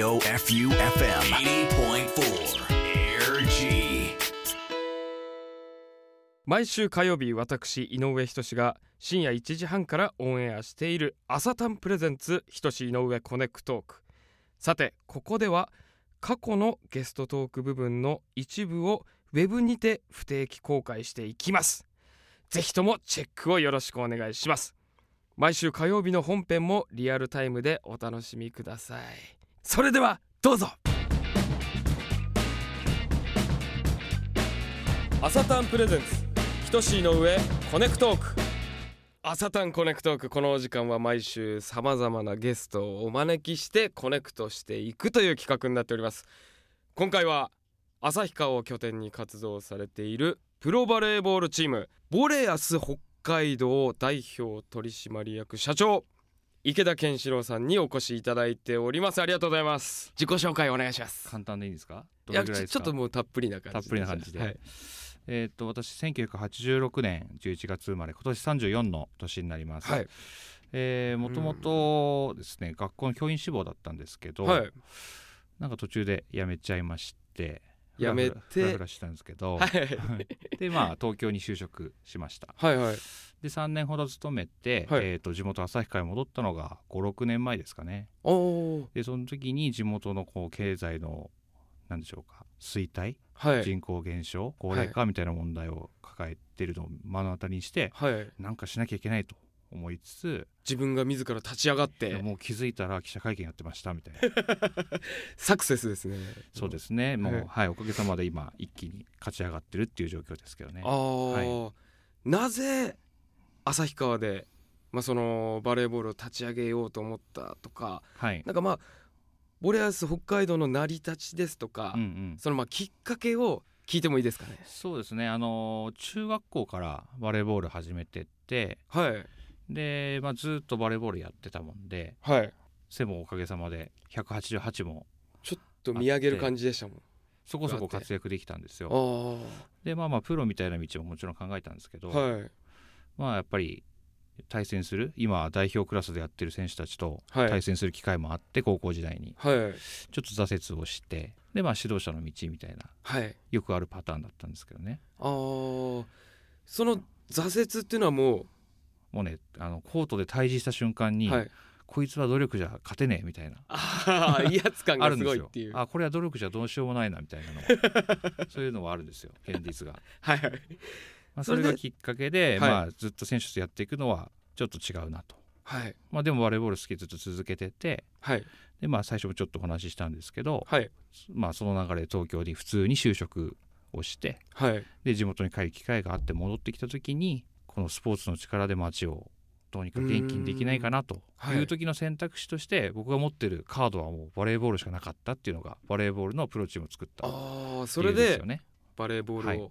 J-O-F-U-F-M 80.4毎週火曜日私井上仁が深夜1時半からオンエアしている朝タンプレゼンツ仁井上コネクトーク。さてここでは過去のゲストトーク部分の一部をウェブにて不定期公開していきます。ぜひともチェックをよろしくお願いします。毎週火曜日の本編もリアルタイムでお楽しみください。それではどうぞ。朝タンプレゼンツ。ひとしいの上コネクトーク。朝タンコネクトークこのお時間は毎週さまざまなゲストをお招きしてコネクトしていくという企画になっております。今回は旭川を拠点に活動されているプロバレーボールチームヴォレアス北海道代表取締役社長池田健志郎さんにお越しいただいております。ありがとうございます。自己紹介お願いします。簡単でいいんですか？どいやれぐらいですか？ちょっともうたっぷりな感じたっぷりな感じで。はい、えーっと私1986年11月生まれ今年34の年になります、はい。えーもともとですね学校の教員志望だったんですけど、はい。なんか途中で辞めちゃいまして辞めてフラフラしたんですけど、はい。でまあ東京に就職しました。はいはい。で3年ほど勤めて、はい。えーっと地元旭川に戻ったのが56年前ですかね。でその時に地元のこう経済のなんでしょうか衰退？はい。人口減少？高齢化？みたいな問題を抱えてるのを目の当たりにして、はい。なんかしなきゃいけないと思いつつ、自分が自ら立ち上がってもう気づいたら記者会見やってましたみたいな。サクセスですね。そうですね。もう、はい。はい、おかげさまで今一気に勝ち上がってるっていう状況ですけどね。ああ、なぜ旭川でまあそのバレーボールを立ち上げようと思ったとかはい。なんかまあボレアス北海道の成り立ちですとか、うんうん。そのまあきっかけを聞いてもいいですかね？そうですね。あの中学校からバレーボール始めてってはいで、まあ、ずっとバレーボールやってたもんではい。背もおかげさまで188もちょっと見上げる感じでしたもん。そこそこ活躍できたんですよ。あでまあまあプロみたいな道ももちろん考えたんですけど、あはい。まあやっぱり対戦する今代表クラスでやってる選手たちとはい。対戦する機会もあって高校時代に。はい。ちょっと挫折をしてでまあ指導者の道みたいなはい。よくあるパターンだったんですけどね。あー。その挫折っていうのはももうねあのコートで対峙した瞬間に、うはい。こいつは努力じゃ勝てねえみたいな。ああ威圧感がすあるんですよ。ごいっていう。あこれは努力じゃどうしようもないなみたいなの そういうのはあるんですよ現実が、はいはい。まあ、それがきっかけで、はい。まあ、ずっと選手とやっていくのはちょっと違うなと、はい。まあ、でもバレーボール好きでずっと続けててはい。でまあ最初もちょっとお話ししたんですけど、はい。まあ、その流れで東京に普通に就職をしてはい。で地元に帰る機会があって戻ってきた時にこのスポーツの力で街をどうにか元気にできないかなとはい。いう時の選択肢として僕が持ってるカードはもうバレーボールしかなかったっていうのがバレーボールのプロチームを作ったああそれ理由ですでよね。バレーボールを。はい。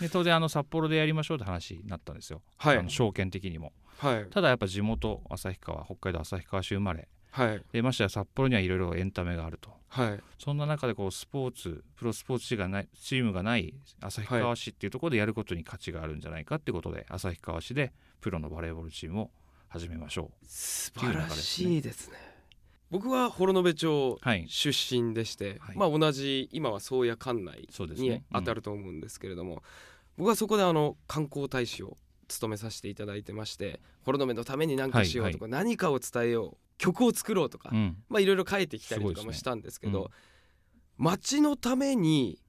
で当然あの札幌でやりましょうって話になったんですよ、はい。あの証券的にも。はい。ただやっぱ地元旭川北海道旭川市生まれはい。でましてや札幌にはいろいろエンタメがあると。はい。そんな中でこうスポーツプロスポーツチームがないチームがない旭川市っていうところでやることに価値があるんじゃないかっていうことで、旭川市でプロのバレーボールチームを始めましょ素晴らしいですね。僕は幌延町出身でして、はい。まあ同じ今は宗谷管内にそうですね。当たると思うんですけれども、僕はそこであの観光大使を務めさせていただいてまして幌延のために何かしようとか、何かを伝えよう曲を作ろうとか、うん、うんまあいろいろ書いてきたりとかもしたんですけどうん町のために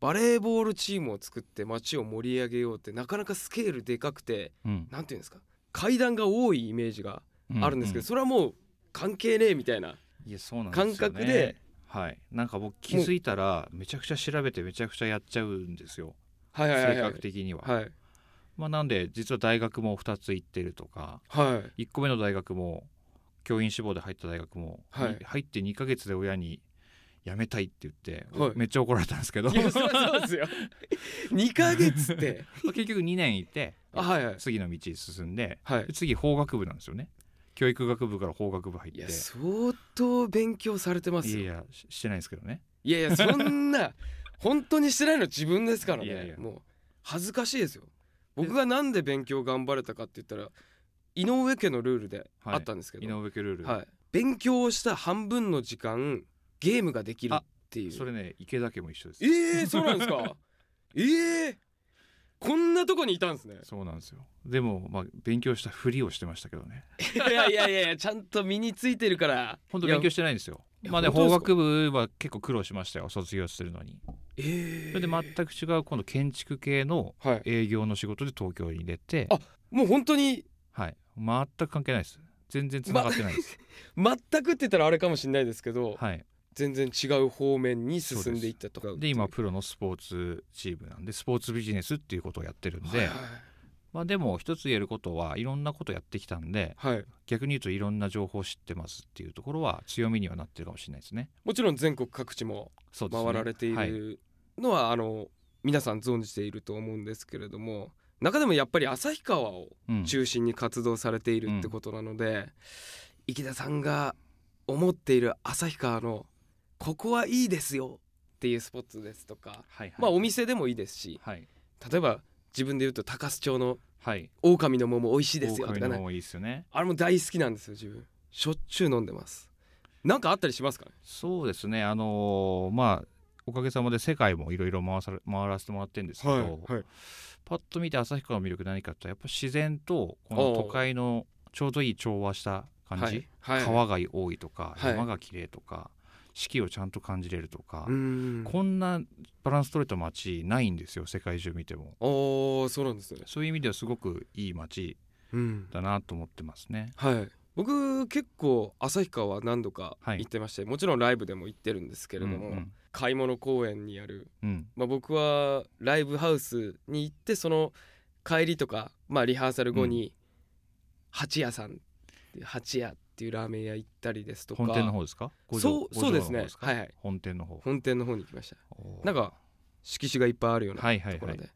バレーボールチームを作って町を盛り上げようってなかなかスケールでかくてうん。なんていうんですか階段が多いイメージがあるんですけど、うそれはもう関係ねえみたいな。感覚ではい。なんか僕気づいたらめちゃくちゃ調べてめちゃくちゃやっちゃうんですよ。はいはいはい性はい。格的には、はい。まあなんで実は大学も2つ行ってるとかはい。1個目の大学も教員志望で入った大学も、はい。に入って2ヶ月で親に辞めたいって言って、はい。めっちゃ怒られたんですけど。いやそそうですよ。2ヶ月って。まあ結局2年いてあはいはい。次の道に進んではい。で次法学部なんですよね。教育学部から法学部入って。いや相当勉強されてますよ。いやいやししてないですけどね。いやいやそんな 本当にしてないの自分ですからね。もう恥ずかしいですよ。僕がなんで勉強頑張れたかって言ったら井上家のルールであったんですけど、井上家ルール、はい、勉強をした半分の時間ゲームができるっていう。それね池田家も一緒です。えー、そうなんですか？えー、こんなとこにいたんですね。そうなんですよ。でもまあ勉強したふりをしてましたけどね。いやいやいやちゃんと身についてるから。本当勉強してないんですよ。まあね法学部は結構苦労しましたよ卒業するのに。えー、それで全く違う今度建築系のはい。営業の仕事で東京に出て。あもう本当にはい全く関係ないです。全然繋がってないです、全くって言ったらあれかもしれないですけど、はい。全然違う方面に進んでいったとか。で今プロのスポーツチームなんでスポーツビジネスっていうことをやってるんで、はいまあでも一つ言えることはいろんなことやってきたんではい、はい逆に言うといろんな情報を知ってますっていうところは強みにはなってるかもしれないですね。もちろん全国各地も回られていはいるのは、あの皆さん存じていると思うんですけれども中でもやっぱり旭川をうん。中心に活動されているってことなので、池田さんが思っている旭川のここはいいですよっていうスポットですとか、はいはい。まあお店でもいいですしはい。例えば自分で言うと高須町のはい。狼の桃美味しいですよとかね。ね。あれも大好きなんですよ自分。しょっちゅう飲んでます。なんかあったりしますかね？そうですね。あのーまあおかげさまで世界もいろいろ回され回らせてもらってるんですけど、はいパッと見て旭川の魅力何かとやっぱ自然とこの都会のちょうどいい調和した感じ、はいはい。川が多いとかはい。山が綺麗とか、四季をちゃんと感じれるとか、うん。こんなバランス取れた街ないんですよ世界中見ても。おーそうなんですね。そういう意味ではすごくいい街うん。だなと思ってますね。はい僕結構旭川は何度かはい。行ってまして、もちろんライブでも行ってるんですけれども、うんうん。買い物公園にある、うん。まあ、僕はライブハウスに行ってその帰りとか、まあ、リハーサル後に八屋さん八屋っていうラーメン屋行ったりですとか。本店の方ですか？そうそうですね。はいはい。本店の方。本店の方に行きました。なんか色紙がいっぱいあるようなはいはいところで、はい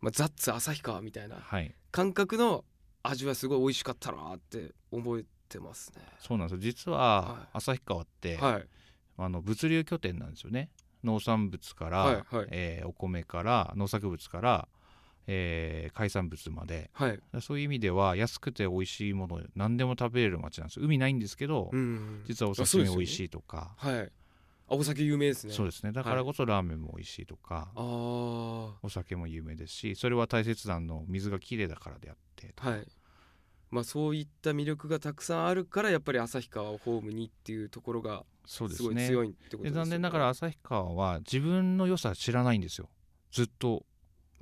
まあ、ザッツ旭川みたいなはい。感覚の味はすごい美味しかったなって覚えてますね。そうなんですよ。実はは旭川って、はい。あの物流拠点なんですよね。農産物から、はいはい。えーお米から農作物から、えー海産物まで。はい。そういう意味では安くて美味しいもの何でも食べれる街なんですよ。海ないんですけど、うん実はおあそうですよね。刺身美味しいとか。はい。あお酒有名ですね。そうですね。だからこそラーメンも美味しいとか、ああお酒も有名ですしそれは大雪山の水がきれいだからであってはいまあそういった魅力がたくさんあるからやっぱり旭川をホームにっていうところがそうですごい強いってことですよね。で残念ながら旭川は自分の良さ知らないんですよ。ずっと。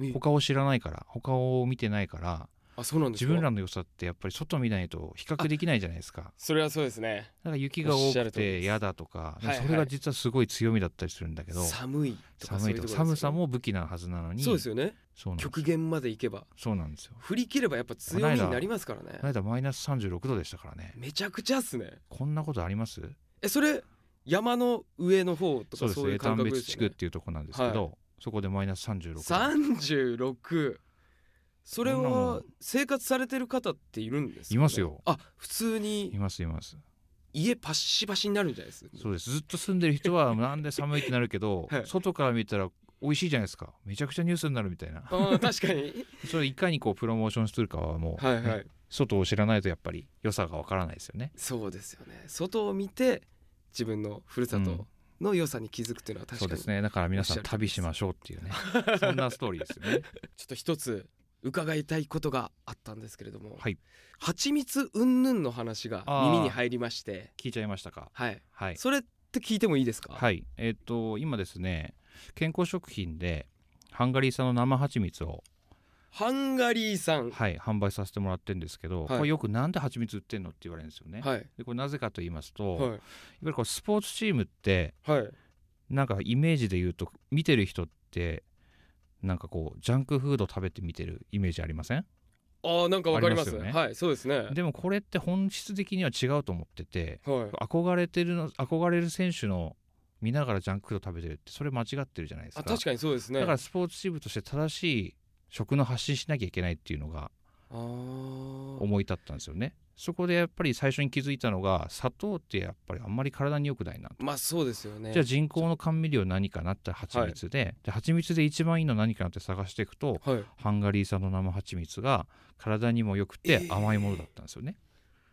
え。他を知らないから他を見てないからあそうなんですか？自分らの良さってやっぱり外見ないと比較できないじゃないですか。それはそうですね。だから雪が多くて嫌だとか、でもはい。はいそれが実はすごい強みだったりするんだけど、寒いとか寒いとか寒さもも武器なはずなのにそうですよね。極限まで行けば。そうなんですよ。振り切ればやっぱ強みになりますからね。この間マイナス36度でしたからね。めちゃくちゃっすね。こんなことあります？えそれ山の上の方とそうですかそういうですよね。地区っていうところなんですけど、そこでマイナス36度。36それは生活されてる方っているんですか、ね、いますよ。あ普通いにますいます。家パッシパシになるんじゃないですそうです。ずっと住んでる人は なんで寒いってなるけど、はい。外から見たら美味しいじゃないですか。めちゃくちゃニュースになるみたいな。確かに。それいかにこうプロモーションするかはもう、はいはい。ね外を知らないとやっぱり良さがわからないですよね。そうですよね。外を見て自分のふるさとの良さに気づくっていうのは確かに、そうですね。だから皆さん旅しましょうっていうね。そんなストーリーですよね。ちょっと一つ伺いたいことがあったんですけれども、はい。蜂蜜云々の話が耳に入りまして。聞いちゃいましたか？はい。はい。それって聞いてもいいですか？はい。えっ、と今ですね健康食品でハンガリー産の生蜂蜜を、ハンガリー産はい、販売させてもらってるんですけど、はい。これよくなんで蜂蜜売ってんのって言われるんですよね、はい。でこれなぜかと言いますと、い、わはいゆるこうスポーツチームってはい。なんかイメージで言うと見てる人ってなんかこうジャンクフード食べて見てるイメージありません？あーなんかわかります。ね。はいそうですね。でもこれって本質的には違うと思っててはい。憧れてるの憧れる選手の見ながらジャンクフード食べてるってそれ間違ってるじゃないですか。あ確かにそうですね。だからスポーツチームとして正しい食の発信しなきゃいけないっていうのが思い立ったんですよねそこでやっぱり最初に気づいたのが砂糖ってやっぱりあんまり体に良くないなと。まあそうですよね。じゃあ人工の甘味料何かなって蜂蜜で,、で蜂蜜で一番いいの何かなって探していくとはい。ハンガリー産の生蜂蜜が体にも良くてえー。甘いものだったんですよね、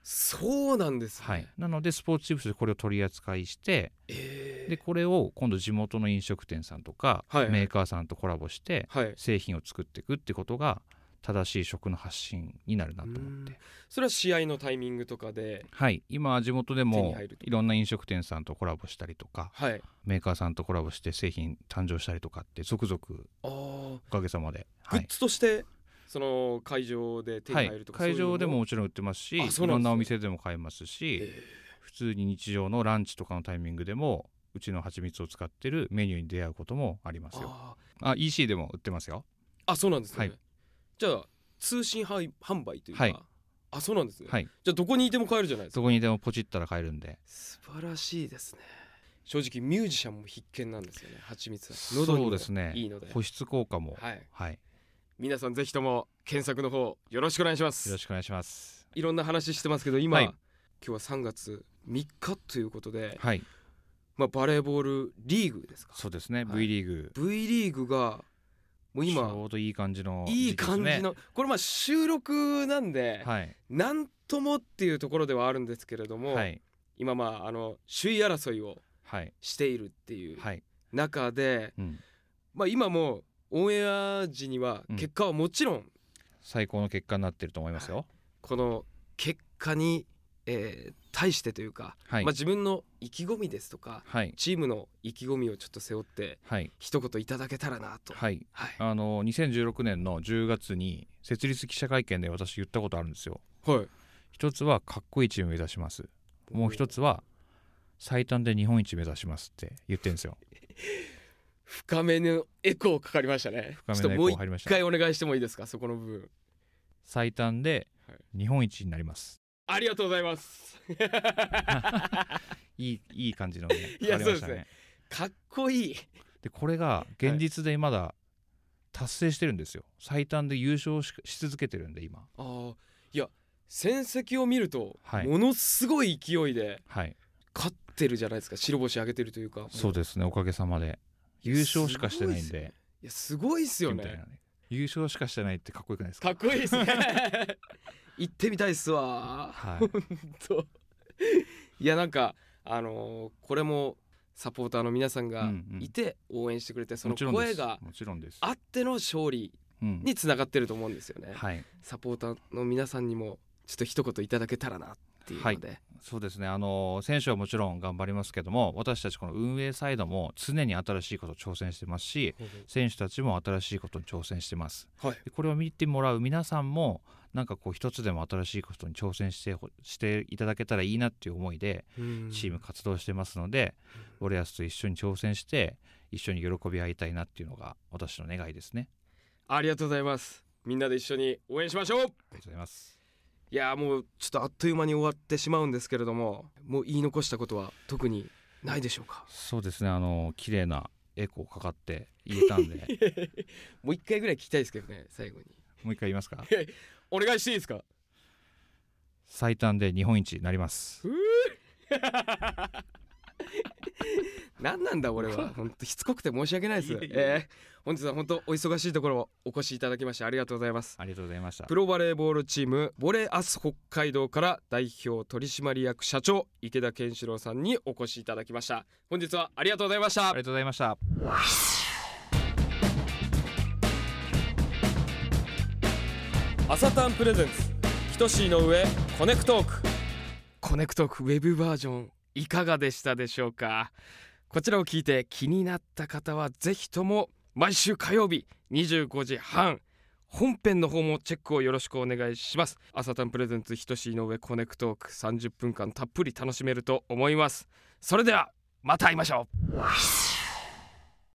そうなんですね。はい、なのでスポーツチームとしてこれを取り扱いしてえでこれを今度地元の飲食店さんとか、はい。メーカーさんとコラボしてはい。製品を作っていくってことが正しい食の発信になるなと思って。それは試合のタイミングとかではい。今地元でもいろんな飲食店さんとコラボしたりとかはい。メーカーさんとコラボして製品誕生したりとかって続々おかげさまで、はい。グッズとしてその会場で手にはい入るとか、会場でももちろん売ってますしいろんなお店でも買えますし、え普通に日常のランチとかのタイミングでもうちの蜂蜜を使ってるメニューに出会うこともありますよ。ああ EC でも売ってますよ。ーあそうなんですね、はいじゃあ通信販販売というか、はい。あそうなんですね、はい。じゃあどこにいても買えるじゃないですか。どこにでもポチったら買えるんで。素晴らしいですね。正直ミュージシャンも必見なんですよね。蜂蜜は。喉にもそうですね。いいので。保湿効果も。はい。はい、よ皆さんぜひとも検索の方よろしくお願いします。ろしくお願いします。いろんな話してますけど今、はい。今日は3月3日ということで、はい。まあ、バレーボールリーグですか。そうですね、はい。V リーグ。V リーグがもうち今ょうどいい感じのいい時期ですね。感じの、これまあ収録なんで、はい。なんともっていうところではあるんですけれども、はい。今まああの首位争いをはい。しているっていうはい、中で、うん、まあ、今もオンエア時にはうん。結果はもちろん最高の結果になってると思いますよ。この結果に、えー対してというか、はい、まあ、自分の意気込みですとかはい。チームの意気込みをちょっと背負ってはい。一言いただけたらなと。はい。はい。あの2016年の10月に設立記者会見で私言ったことあるんですよ。はい。一つはかっこいいチーム目指します。もう一つは最短で日本一目指しますって言ってるんですよ。深めのエコーかかりましたね。深めのエコー入りました。回お願いしてもいいですか？そこの部分。最短ではい。日本一になりますありがとうございます。いいいい感じのね。いや変わりましたそうかっこいい。でこれが現実でまだ達成してるんですよ。最短で優勝しし続けてるんで今。あーいや戦績を見ると、はい。ものすごい勢いではい。勝ってるじゃないですか。白星上げてるというか。そうですね。おかげさまで。優勝しかしてないんで。いやすごいっすよね。みたいなね優勝しかしてないってかっこよくないですか？かっこいいですね。行ってみたいっすわ。はい。と。いやなんかあのーこれもサポーターの皆さんがうんうん。いて応援してくれて、そのもちろんです。声がもちろんです。あっての勝利うん。につながってると思うんですよね、はい。サポーターの皆さんにもちょっと一言いただけたらなっていうので、そうですね。あの選手はもちろん頑張りますけども私たちこの運営サイドも常に新しいことを挑戦してますし選手たちも新しいことに挑戦してます。はい。でこれを見てもらう皆さんもなんかこう一つでも新しいことに挑戦してほしていただけたらいいなっていう思いでうん。チーム活動してますので、オレアスと一緒に挑戦して一緒に喜び合いたいなっていうのが私の願いですね。ありがとうございます。みんなで一緒に応援しましょう。ありがとうございますいやーもうちょっとあっという間に終わってしまうんですけれどももう言い残したことは特にないでしょうか？そうですね。あの綺麗なエコーかかって言えたんで。もう一回ぐらい聞きたいですけどね最後に。もう一回言いますか？お願いしていいですか？最短で日本一になります 何なんだ俺は。本当しつこくて申し訳ないです。いえいええー本日は本当お忙しいところお越しいただきましてありがとうございます。ありがとうございました。プロバレーボールチームボレアス北海道から代表取締役社長池田健志郎さんにお越しいただきました。本日はありがとうございました。ありがとうございました。朝タンプレゼンツひとしいの上コネクトーク。コネクトークウェブバージョンいかがでしたでしょうか？こちらを聞いて気になった方はぜひとも毎週火曜日25時半本編の方もチェックをよろしくお願いします。朝たんプレゼンツひとしいの上コネクトーク30分間たっぷり楽しめると思います。それではまた会いましょう。